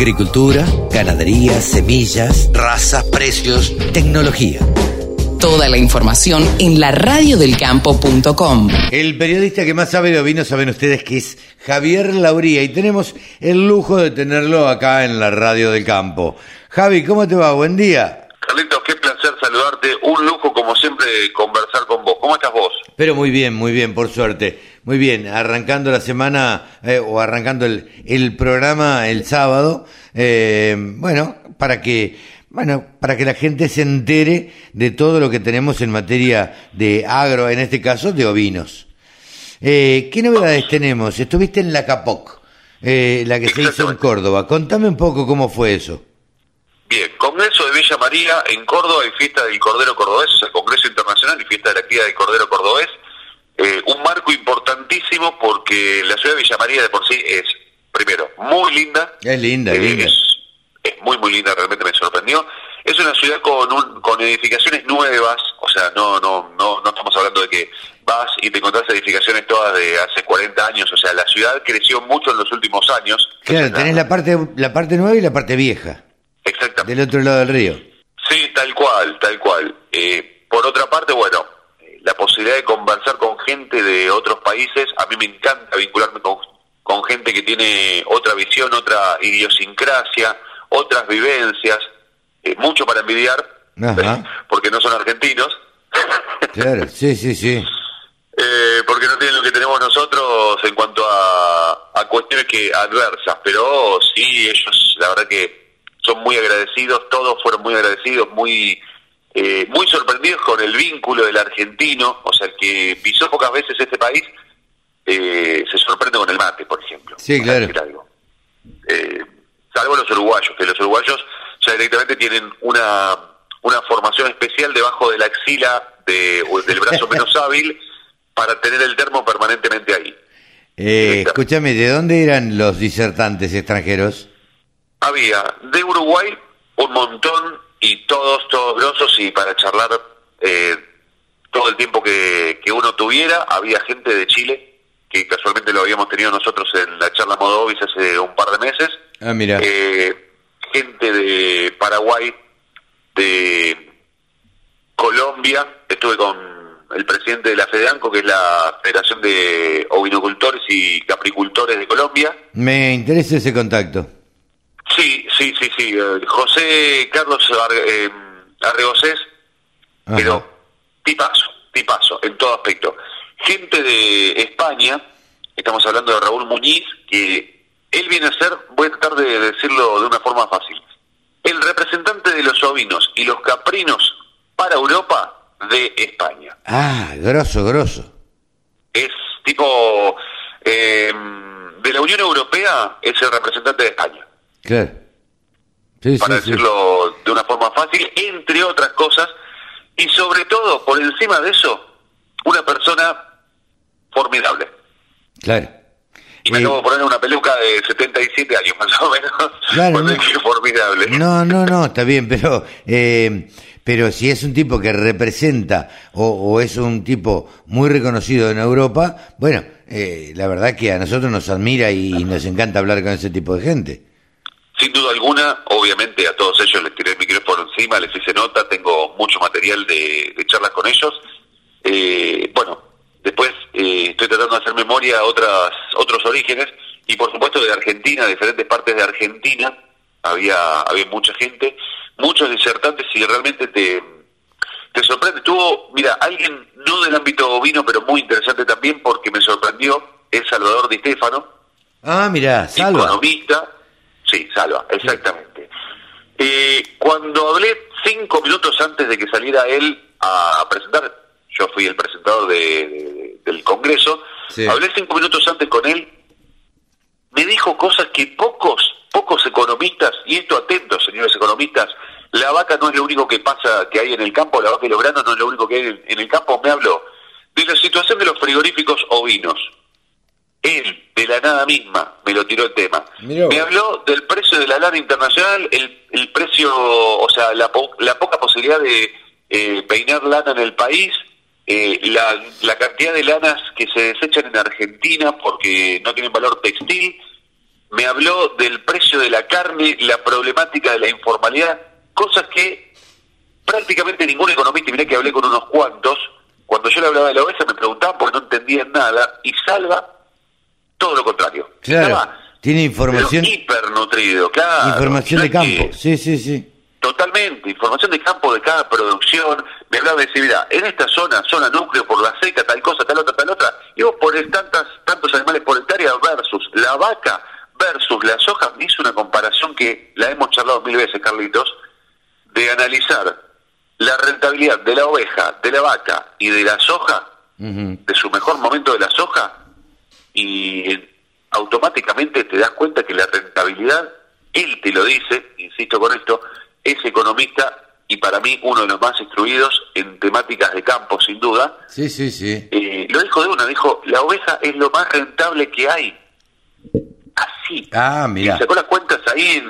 Agricultura, ganadería, semillas, razas, precios, tecnología. Toda la información en la radiodelcampo.com. El periodista que más sabe de ovinos saben ustedes que es Javier Lauría y tenemos el lujo de tenerlo acá en la Radio del Campo. Javi, ¿cómo te va? Buen día. Carlitos, qué placer saludarte. Un lujo, como siempre, conversar con vos. ¿Cómo estás vos? Pero muy bien, muy bien, por suerte. Muy bien, arrancando la semana eh, o arrancando el, el, programa el sábado, eh, bueno, para que, bueno, para que la gente se entere de todo lo que tenemos en materia de agro, en este caso de ovinos. Eh, ¿Qué novedades tenemos? Estuviste en la Capoc, eh, la que se hizo en Córdoba. Contame un poco cómo fue eso. Bien, Congreso de Villa María en Córdoba y Fiesta del Cordero Cordobés, o sea, Congreso Internacional y Fiesta de la Cría del Cordero Cordobés. Eh, un marco importantísimo porque la ciudad de Villa María de por sí es, primero, muy linda. Es linda, es linda. Es, es, muy, muy linda, realmente me sorprendió. Es una ciudad con, un, con edificaciones nuevas, o sea, no, no, no, no estamos hablando de que vas y te encontrás edificaciones todas de hace 40 años, o sea, la ciudad creció mucho en los últimos años. Claro, tenés la parte, la parte nueva y la parte vieja. Exactamente. Del otro lado del río. Sí, tal cual, tal cual. Eh, por otra parte, bueno, la posibilidad de conversar con gente de otros países, a mí me encanta vincularme con, con gente que tiene otra visión, otra idiosincrasia, otras vivencias, eh, mucho para envidiar, Ajá. porque no son argentinos. Claro, sí, sí, sí. Eh, porque no tienen lo que tenemos nosotros en cuanto a, a cuestiones que adversas, pero sí, ellos, la verdad que son muy agradecidos, todos fueron muy agradecidos, muy eh, muy sorprendidos con el vínculo del argentino, o sea, el que pisó pocas veces este país, eh, se sorprende con el mate, por ejemplo. Sí, claro. Algo. Eh, salvo los uruguayos, que los uruguayos ya directamente tienen una, una formación especial debajo de la axila de, o del brazo menos hábil para tener el termo permanentemente ahí. Eh, escúchame, ¿de dónde eran los disertantes extranjeros? Había de Uruguay un montón y todos, todos grosos y para charlar eh, todo el tiempo que, que, uno tuviera. Había gente de Chile, que casualmente lo habíamos tenido nosotros en la charla Modovis hace un par de meses. Ah, mira. Eh, gente de Paraguay, de Colombia, estuve con el presidente de la FEDEANCO, que es la Federación de Ovinocultores y Capricultores de Colombia. Me interesa ese contacto. Sí, sí, sí, sí. José Carlos eh, Arregocés, pero tipazo, tipazo, en todo aspecto. Gente de España, estamos hablando de Raúl Muñiz, que él viene a ser, voy a tratar de decirlo de una forma fácil, el representante de los ovinos y los caprinos para Europa de España. Ah, grosso, grosso. Es tipo, eh, de la Unión Europea es el representante de España. Claro. Sí, para sí, decirlo sí. de una forma fácil, entre otras cosas, y sobre todo, por encima de eso, una persona formidable. Claro. Y me Eh, acabo de poner una peluca de 77 años, más o menos. Claro, no. dije formidable. No, no, no, está bien, pero eh, pero si es un tipo que representa o, o es un tipo muy reconocido en Europa, bueno, eh, la verdad que a nosotros nos admira y nos encanta hablar con ese tipo de gente. Sin duda alguna, obviamente a todos ellos les tiré el micrófono encima, les hice nota, tengo mucho material de, de charlas con ellos. Eh, bueno, después eh, estoy tratando de hacer memoria a otras, otros orígenes y por supuesto de Argentina, de diferentes partes de Argentina, había, había mucha gente, muchos disertantes y realmente te, te sorprende. Tuvo, mira, alguien no del ámbito ovino, pero muy interesante también porque me sorprendió, es Salvador Di Stefano, Ah, mira, salva. economista. Sí, Salva, exactamente. Eh, cuando hablé cinco minutos antes de que saliera él a presentar, yo fui el presentador de, de- del Congreso, Sí. hablé cinco minutos antes con él, me dijo cosas que pocos, pocos economistas, y esto atentos, señores economistas, la vaca no es lo único que pasa, que hay en el campo, la vaca y los granos no es lo único que hay en, en el campo, me habló de la situación de los frigoríficos ovinos. Él, de la nada misma, me lo tiró el tema. Mirá. Me habló del precio de la lana internacional, el, el precio, o sea, la, po- la poca posibilidad de eh, peinar lana en el país, eh, la, la cantidad de lanas que se desechan en Argentina porque no tienen valor textil. me habló del precio de la carne, la problemática de la informalidad, cosas que prácticamente ningún economista, y mirá que hablé con unos cuantos, cuando yo le hablaba de la oveja me preguntaban porque no entendían nada, y Salva, todo lo contrario. Claro, tiene información... Hipernutrido, claro. Información de campo, sí, sí, sí. Totalmente, información de campo de cada producción. Me hablaba de decir, mira, en esta zona, zona núcleo por la seca, tal cosa, tal otra, tal otra, y vos pones tantas, tantos animales por hectárea versus la vaca versus la soja, me hizo una comparación que la hemos charlado mil veces, Carlitos, de analizar la rentabilidad de la oveja, de la vaca y de la soja, de su mejor momento de la soja, y automáticamente te das cuenta que la rentabilidad, él te lo dice, insisto con esto, es economista y para mí uno de los más instruidos en temáticas de campo, sin duda. Sí, sí, sí. Eh, lo dijo de una, dijo, la oveja es lo más rentable que hay. Así. Ah, mira. sacó las cuentas ahí,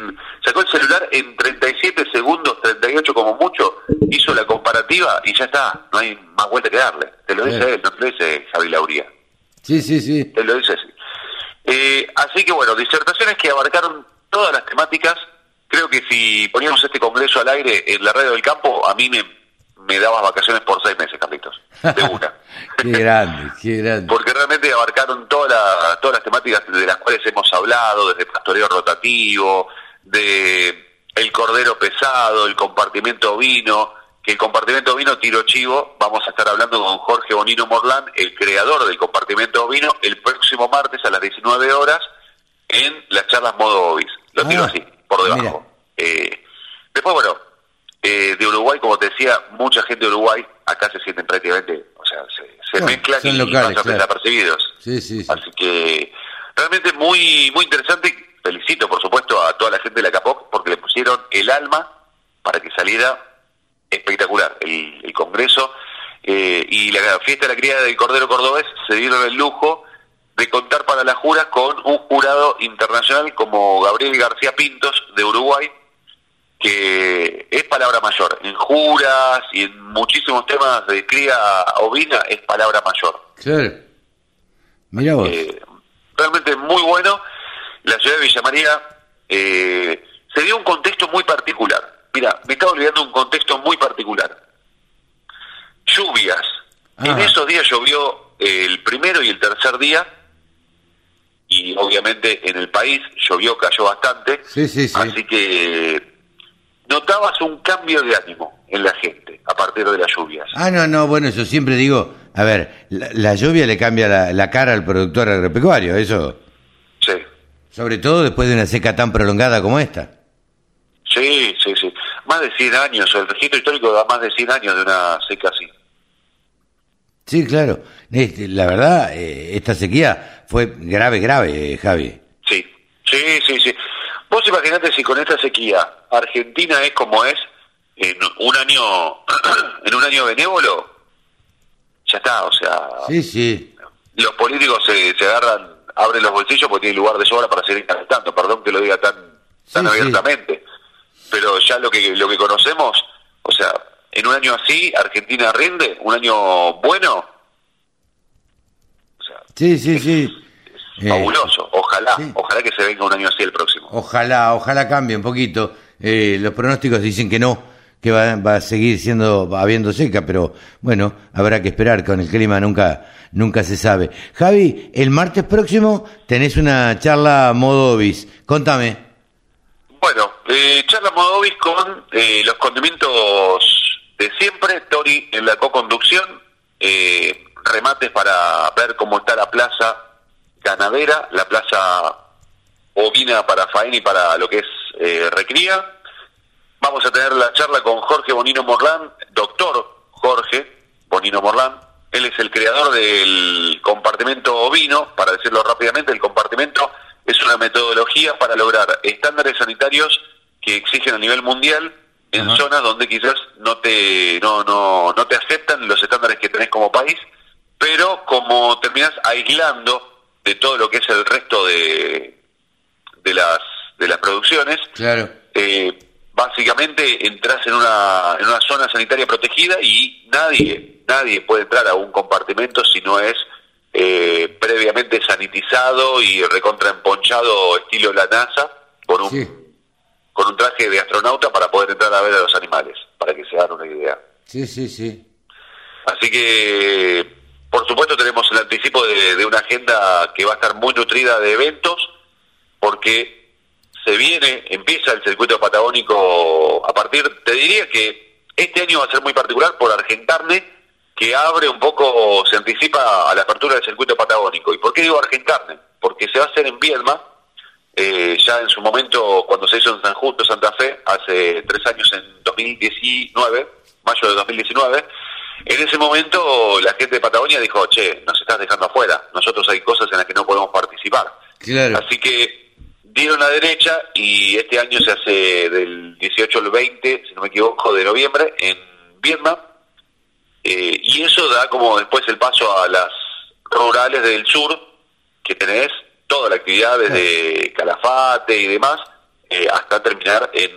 sacó el celular en 37 segundos, 38 como mucho, hizo la comparativa y ya está, no hay más vuelta que darle. Te lo dice él, no te lo dice Javi Lauría. Sí, sí, sí. Te lo dice así. Eh, así que bueno, disertaciones que abarcaron todas las temáticas creo que si poníamos este congreso al aire en la radio del campo, a mí me, me dabas vacaciones por seis meses, Carlitos. De una. qué grande, qué grande. Porque realmente abarcaron toda todas las temáticas de las cuales hemos hablado, desde pastoreo rotativo, de el cordero pesado, el compartimento ovino, que el compartimento ovino tiro chivo, vamos a estar hablando con Jorge Bonino Morlán, el creador del compartimento ovino, el próximo martes a las 19 horas en las charlas modo Ovis. Lo tiro ah. así por debajo. Eh, después, bueno, eh, de Uruguay, como te decía, mucha gente de Uruguay acá se sienten prácticamente, o sea, se, mezclan y locales, pasan desapercibidos. Sí, sí, Así que realmente muy muy interesante. Felicito, por supuesto, a toda la gente de la CAPOC porque le pusieron el alma para que saliera espectacular el, Congreso. Eh, y la fiesta de la cría del Cordero Cordobés se dieron el lujo de contar para la jura con un jurado internacional como Gabriel García Pintos de Uruguay, que es palabra mayor. En juras y en muchísimos temas de cría ovina es palabra mayor. Claro. Mira vos. Eh, realmente muy bueno. La ciudad de Villa María eh, se dio un contexto muy particular. Mira, me estaba olvidando un contexto muy particular. Lluvias. En esos días llovió el primero y el tercer día y obviamente en el país llovió, cayó bastante, sí, sí, sí. así que notabas un cambio de ánimo en la gente a partir de las lluvias. Ah, no, no, bueno, eso siempre digo, a ver, la, lluvia le cambia la, cara al productor agropecuario, eso. Sí. Sobre todo después de una seca tan prolongada como esta. Sí, sí, sí. Más de 100 años, el registro histórico da más de 100 años de una seca así. Sí, claro. Este, la verdad, eh, esta sequía fue grave, grave, eh, Javi. Sí, sí, sí, sí. Vos imaginate si con esta sequía Argentina es como es en un año, en un año benévolo, ya está, o sea. Sí, sí. Los políticos se, se agarran, abren los bolsillos porque tienen lugar de sobra para seguir calentando. Perdón que lo diga tan, tan abiertamente. Pero ya lo que, lo que conocemos, o sea, en un año así Argentina rinde, un año bueno. sí, sí, sí. fabuloso. Ojalá, ojalá que se venga un año así el próximo. Ojalá, ojalá cambie un poquito. Eh, los pronósticos dicen que no, que va, va, a seguir siendo habiendo seca, pero bueno, habrá que esperar. Con el clima nunca, nunca se sabe. Javi, el martes próximo tenés una charla modo bis. Contame. Bueno, eh, charla modo bis con eh, los condimentos de siempre, Tori en la co-conducción, eh, remates para ver cómo está la plaza ganadera, la plaza ovina para faena y para lo que es eh, recría. Vamos a tener la charla con Jorge Bonino Morlán, doctor Jorge Bonino Morlán. Él es el creador del compartimento ovino, para decirlo rápidamente, el compartimento es una metodología para lograr estándares sanitarios que exigen a nivel mundial en zonas donde quizás no te no, no, no te aceptan los estándares que tenés como país, pero como terminás aislando de todo lo que es el resto de, de las de las producciones, claro. Eh, básicamente entras en una, en una zona sanitaria protegida y nadie nadie puede entrar a un compartimento si no es eh, previamente sanitizado y recontraemponchado estilo la NASA con un, Sí. con un traje de astronauta para poder entrar a ver a los animales, para que se hagan una idea. Sí, sí, sí. Así que, por supuesto, tenemos el anticipo de, de una agenda que va a estar muy nutrida de eventos, porque se viene, empieza el circuito patagónico a partir, te diría que este año va a ser muy particular por Argencarne, que abre un poco, se anticipa a la apertura del circuito patagónico. ¿Y por qué digo Argencarne? Porque se va a hacer en Viedma, eh, ya en su momento, cuando se hizo en San Justo, Santa Fe, hace tres años, en 2019, mayo de 2019, en ese momento la gente de Patagonia dijo, che, nos estás dejando afuera, nosotros hay cosas en las que no podemos participar. Claro. Así que dieron la derecha y este año se hace del 18 al 20, si no me equivoco, de noviembre en Vietnam. Eh, y eso da como después el paso a las rurales del sur, que tenés toda la actividad desde Calafate y demás, eh, hasta terminar en,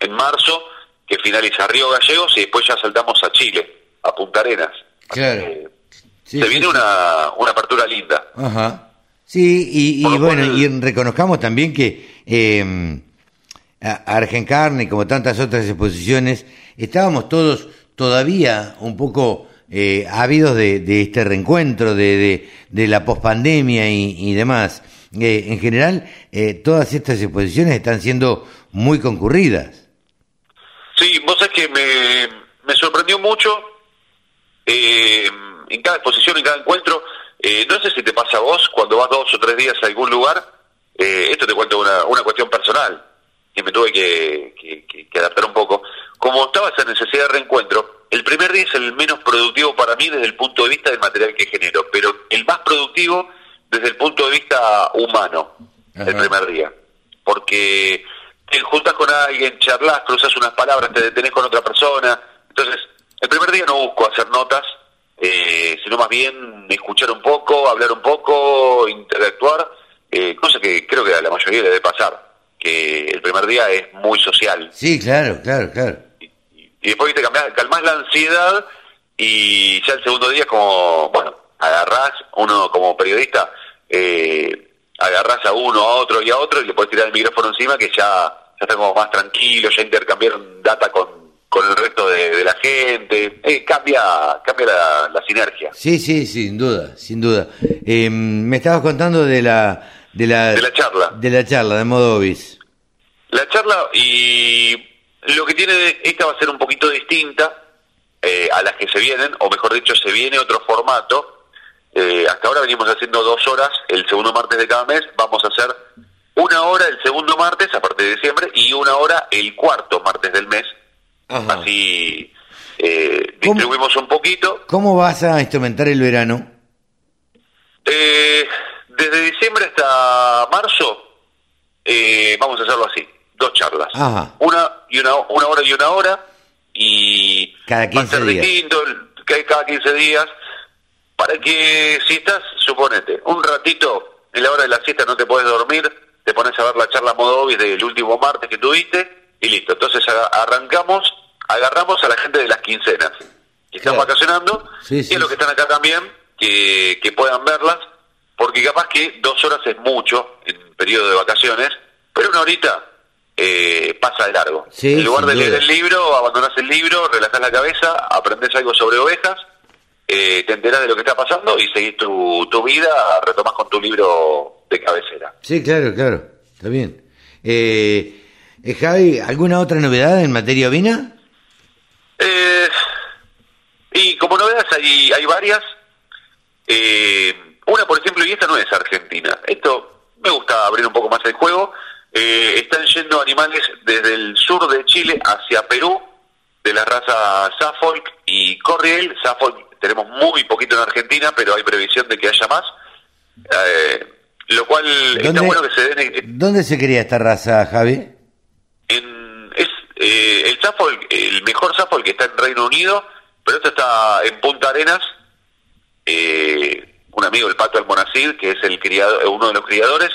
en marzo, que finaliza Río Gallegos y después ya saltamos a Chile, a Punta Arenas. Claro. Sí, se sí, viene sí. Una, una apertura linda. Ajá. Sí, y, bueno, cual- y reconozcamos también que eh, Argencarne, como tantas otras exposiciones, estábamos todos todavía un poco eh, ávidos de, este reencuentro, de, de, la pospandemia y, demás. Eh, en general, eh, todas estas exposiciones están siendo muy concurridas. Sí, vos sabés que me, me sorprendió mucho eh, en cada exposición, en cada encuentro. eh, no sé si te pasa a vos cuando vas dos o tres días a algún lugar. esto te cuento una, una cuestión personal que me tuve que adaptar un poco. Como estaba esa necesidad de reencuentro, el primer día es el menos productivo para mí desde el punto de vista del material que genero, pero el más productivo desde el punto de vista humano, el primer día. Porque te juntas con alguien, charlas, cruzas unas palabras, te detenés con otra persona. Entonces, el primer día no busco hacer notas, eh, sino más bien escuchar un poco, hablar un poco, interactuar, eh, cosa que creo que a la mayoría le debe pasar, que el primer día es muy social. Sí, claro, claro, claro. Y después te cambiás, calmás la ansiedad y ya el segundo día es como, bueno, agarrás, uno como periodista, eh, agarrás a uno, a otro y a otro y le puedes tirar el micrófono encima que ya, ya está como más tranquilo, ya intercambiaron data con, con el resto de, de la gente, eh, cambia, cambia la, la sinergia. Sí, sí, sin duda, sin duda. Eh, me estabas contando de la de la De la charla. de la charla de Modovis. La charla y lo que tiene esta va a ser un poquito distinta eh, a las que se vienen, o mejor dicho, se viene otro formato. Eh, hasta ahora venimos haciendo dos horas el segundo martes de cada mes, vamos a hacer una hora el segundo martes a partir de diciembre y una hora el cuarto martes del mes. Ajá. Así eh, distribuimos un poquito. ¿Cómo vas a instrumentar el verano? Eh, desde diciembre hasta marzo eh, vamos a hacerlo así, dos charlas. Ajá. Una y una, una hora y una hora y Cada va a 15 ser días. distinto, que cada 15 días, para que si estás, suponete, un ratito en la hora de la siesta no te puedes dormir, te pones a ver la charla modo obis del último martes que tuviste y listo. Entonces arrancamos, agarramos a la gente de las quincenas que están Claro. vacacionando Sí, y sí, a los que están acá también que, que puedan verlas, porque capaz que dos horas es mucho en periodo de vacaciones, pero una horita eh, pasa de largo. Sí, en lugar de leer el libro, abandonás el libro, relajás la cabeza, aprendés algo sobre ovejas, eh, te enterás de lo que está pasando y seguís tu, tu vida, retomás con tu libro de cabecera. Sí, claro, claro. Está bien. Eh, eh, Javi, ¿alguna otra novedad en materia ovina? Eh, y como novedades hay, hay varias. Eh, una, por ejemplo, y esta no es Argentina. Esto me gusta abrir un poco más el juego. Eh, están yendo animales desde el sur de Chile hacia Perú, de la raza Suffolk y Corriel. Suffolk tenemos muy poquito en Argentina, pero hay previsión de que haya más. Eh, lo cual está bueno que se den ¿Dónde se cría esta raza, Javi? en, es eh, el Suffolk, el mejor Suffolk que está en Reino Unido, pero esto está en Punta Arenas. Eh, un amigo, el Pato Almonacid, que es el criado, uno de los criadores,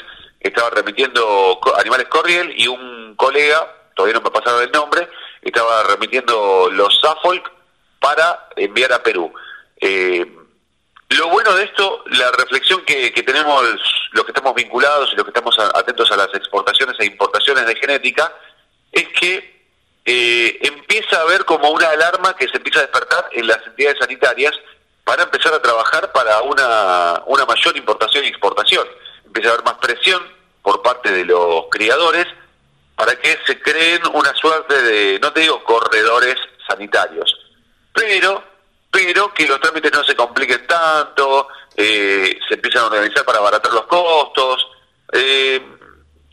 estaba remitiendo animales Corriel y un colega, todavía no me pasaron el nombre, estaba remitiendo los Suffolk para enviar a Perú. Eh, Lo bueno de esto, la reflexión que, que tenemos los que estamos vinculados y los que estamos atentos a las exportaciones e importaciones de genética, es que eh, empieza a haber como una alarma que se empieza a despertar en las entidades sanitarias para empezar a trabajar para una, una mayor importación y exportación. Empieza a haber más presión parte de los criadores para que se creen una suerte de, no te digo corredores sanitarios, pero, pero que los trámites no se compliquen tanto, eh, se empiezan a organizar para abaratar los costos. Eh,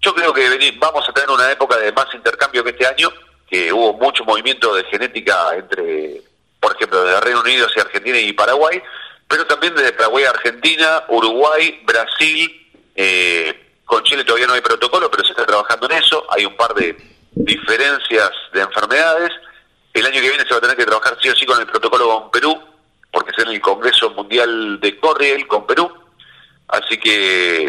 yo creo que vamos a tener una época de más intercambio que este año, que hubo mucho movimiento de genética entre por ejemplo, desde Reino Unido hacia Argentina y Paraguay, pero también desde Paraguay a Argentina, Uruguay, Brasil, eh, con Chile todavía no hay protocolo, pero se está trabajando en eso, hay un par de diferencias de enfermedades, el año que viene se va a tener que trabajar sí o sí con el protocolo con Perú, porque es en el Congreso Mundial de Corriel con Perú, así que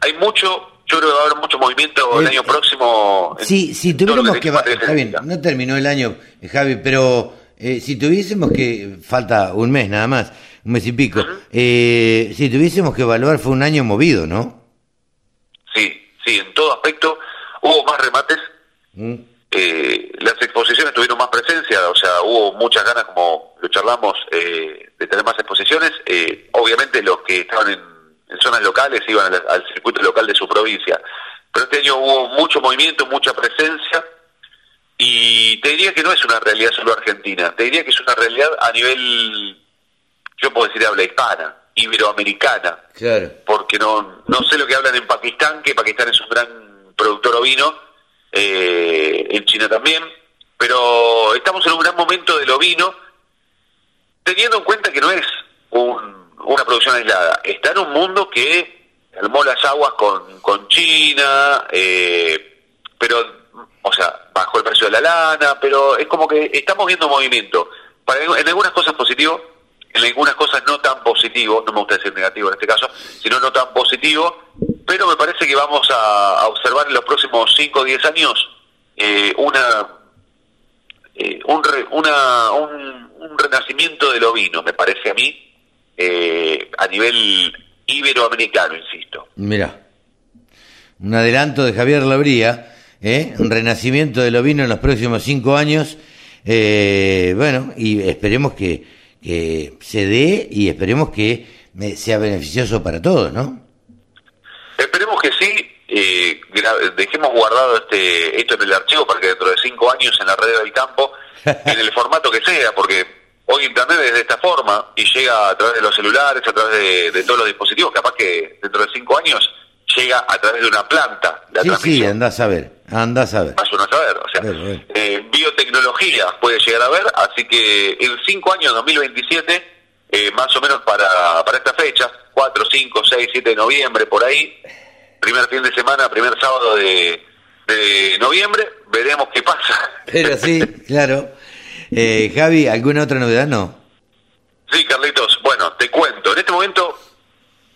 hay mucho, yo creo que va a haber mucho movimiento el, año próximo. Sí, si tuviéramos que... Está bien, no terminó el año, Javi, pero eh, si tuviésemos que, falta un mes nada más, un mes y pico, eh, si tuviésemos que evaluar fue un año movido, ¿no? Sí, en todo aspecto hubo más remates, mm. eh, las exposiciones tuvieron más presencia, o sea, hubo muchas ganas, como lo charlamos, de tener más exposiciones, obviamente los que estaban en, zonas locales iban al circuito local de su provincia, pero este año hubo mucho movimiento, mucha presencia, y te diría que no es una realidad solo argentina, te diría que es una realidad a nivel, yo puedo decir habla hispana, iberoamericana. Claro. Porque no, no sé lo que hablan en Pakistán, que Pakistán es un gran productor ovino, eh, en China también, pero estamos en un gran momento del ovino, teniendo en cuenta que no es una producción aislada, está en un mundo que calmó las aguas con, con China, eh, pero o sea, bajó el precio de la lana, pero es como que estamos viendo movimiento. Para, en algunas cosas positivo, en algunas cosas no tan positivo, no me gusta decir negativo en este caso, sino no tan positivo, pero me parece que vamos a, observar en los próximos 5 o 10 años eh, una, eh, un, una un, renacimiento del ovino, me parece a mí, eh, a nivel iberoamericano, insisto. Mira, un adelanto de Javier Labría ¿eh? un renacimiento del ovino en los próximos cinco años. Eh, bueno, y esperemos que, que se dé y esperemos que sea beneficioso para todos, ¿no? Esperemos que sí. Eh, dejemos guardado este esto en el archivo para que dentro de cinco años en la red del campo, en el formato que sea, porque hoy Internet es de esta forma y llega a través de los celulares, a través de, de todos los dispositivos, capaz que dentro de cinco años llega a través de una planta. La sí, sí, anda a saber, anda a saber. Vaya a saber, o sea, eh, biotecnología puede llegar a ver, así que en cinco años, 2027, eh, más o menos para, para esta fecha, 4, 5, 6, 7 de noviembre, por ahí, primer fin de semana, primer sábado de, de noviembre, veremos qué pasa. Pero sí, claro. Eh, Javi, ¿alguna otra novedad? No. Sí, Carlitos, bueno, te cuento. En este momento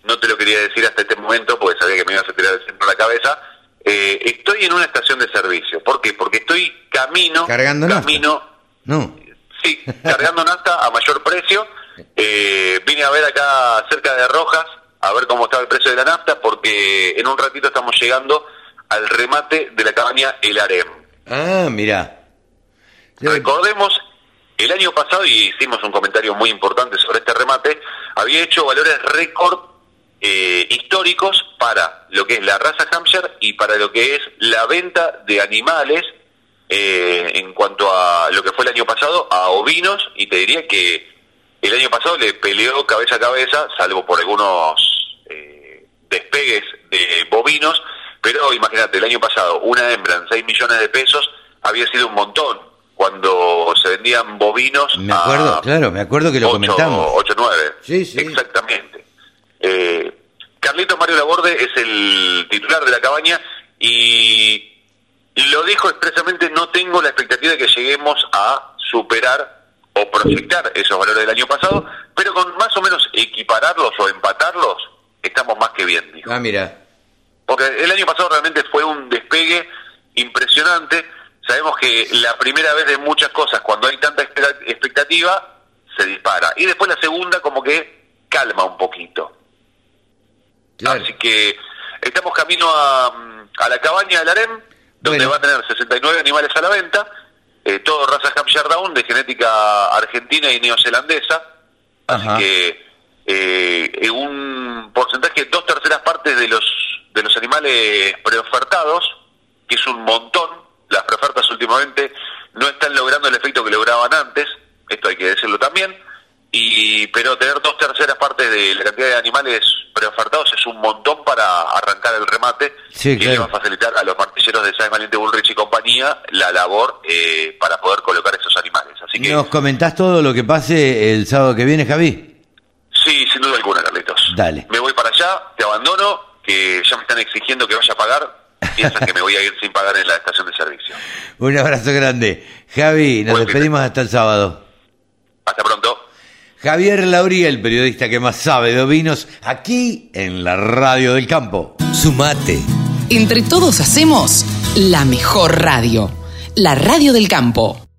no te lo quería decir hasta este momento porque sabía que me ibas a tirar el centro de la cabeza. Eh, estoy en una estación de servicio. ¿Por qué? Porque estoy camino. ¿Cargando camino, No. Sí, cargando nafta a mayor precio. Eh, vine a ver acá cerca de Rojas a ver cómo estaba el precio de la nafta porque en un ratito estamos llegando al remate de la cabaña El Harem. Ah, mira. Recordemos, el año pasado, y hicimos un comentario muy importante sobre este remate, había hecho valores récord eh, históricos para lo que es la raza Hampshire y para lo que es la venta de animales eh, en cuanto a lo que fue el año pasado a ovinos y te diría que el año pasado le peleó cabeza a cabeza, salvo por algunos eh, despegues de bovinos, pero imagínate, el año pasado una hembra en 6 millones de pesos había sido un montón cuando se vendían bovinos. Me acuerdo, claro, me acuerdo que lo comentamos. 8, 9. Sí, sí. Exactamente. Eh, Carlito Mario Laborde es el titular de la cabaña y lo dijo expresamente, no tengo la expectativa de que lleguemos a superar o proyectar esos valores del año pasado, pero con más o menos equipararlos o empatarlos, estamos más que bien. Dijo. Ah, mira. Porque el año pasado realmente fue un despegue impresionante. Sabemos que la primera vez de muchas cosas, cuando hay tanta expectativa, se dispara. Y después la segunda, como que calma un poquito. Claro. Así que estamos camino a, a la cabaña del Harem, donde Bueno. va a tener 69 animales a la venta, eh, todo raza Hampshire Down de genética argentina y neozelandesa. Así Ajá. que eh, en un porcentaje de dos terceras partes de los de los animales preofertados, que es un montón, las preofertas últimamente no están logrando el efecto que lograban antes, esto hay que decirlo también, y pero tener dos terceras partes de la cantidad de animales preofertados es un montón para arrancar el remate, Sí, le claro. va a facilitar a los martilleros de Sáenz Valiente Bullrich y compañía la labor eh, para poder colocar esos animales. Así que ¿Nos comentás todo lo que pase el sábado que viene, Javi? Sí, sin duda alguna, Carlitos. Dale. Me voy para allá, te abandono, que ya me están exigiendo que vaya a pagar. Piensan que me voy a ir sin pagar en la estación de servicio. Un abrazo grande. Javi, nos Buen fin de- despedimos hasta el sábado. Hasta pronto. Javier Lauría, el periodista que más sabe de ovinos, aquí en la Radio del Campo. Sumate. Entre todos hacemos la mejor radio, la radio del campo.